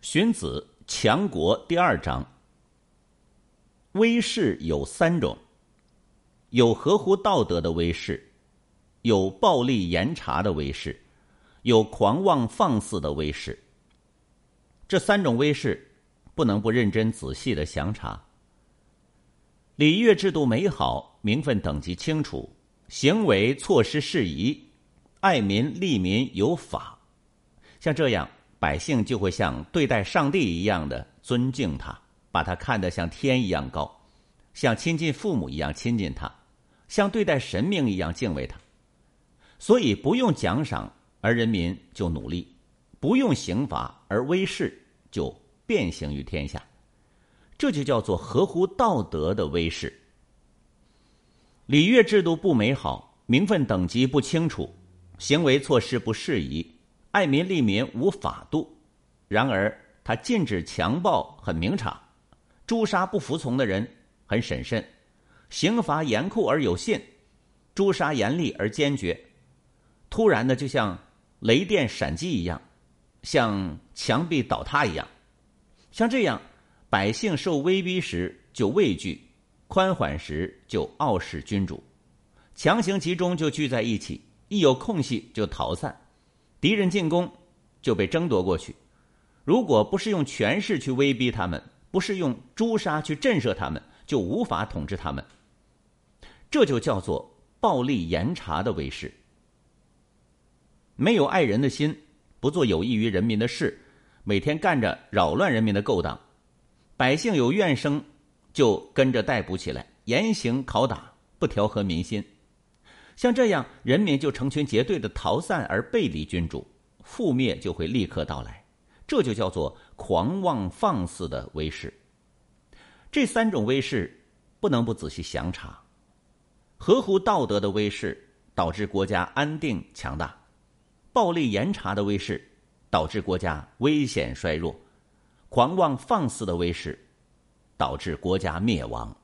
荀子《强国》第二章：威势有三种，有合乎道德的威势，有暴力严查的威势，有狂妄放肆的威势。这三种威势，不能不认真仔细的详查。礼乐制度美好，名分等级清楚，行为措施适宜，爱民利民有法，像这样。百姓就会像对待上帝一样的尊敬他，把他看得像天一样高，像亲近父母一样亲近他，像对待神明一样敬畏他。所以不用奖赏，而人民就努力；不用刑罚，而威势就变形于天下。这就叫做合乎道德的威势。礼乐制度不美好，名分等级不清楚，行为措施不适宜。爱民利民无法度，然而他禁止强暴很明察，诛杀不服从的人很审慎，刑罚严酷而有信，诛杀严厉而坚决。突然的，就像雷电闪击一样，像墙壁倒塌一样。像这样，百姓受威逼时就畏惧，宽缓时就傲视君主，强行集中就聚在一起，一有空隙就逃散。敌人进攻，就被争夺过去。如果不是用权势去威逼他们，不是用诛杀去震慑他们，就无法统治他们。这就叫做暴力严查的威势。没有爱人的心，不做有益于人民的事，每天干着扰乱人民的勾当，百姓有怨声，就跟着逮捕起来，严刑拷打，不调和民心。像这样，人民就成群结队的逃散而背离君主，覆灭就会立刻到来。这就叫做狂妄放肆的威势。这三种威势不能不仔细详查。合乎道德的威势导致国家安定强大，暴力严查的威势导致国家危险衰弱，狂妄放肆的威势导致国家灭亡。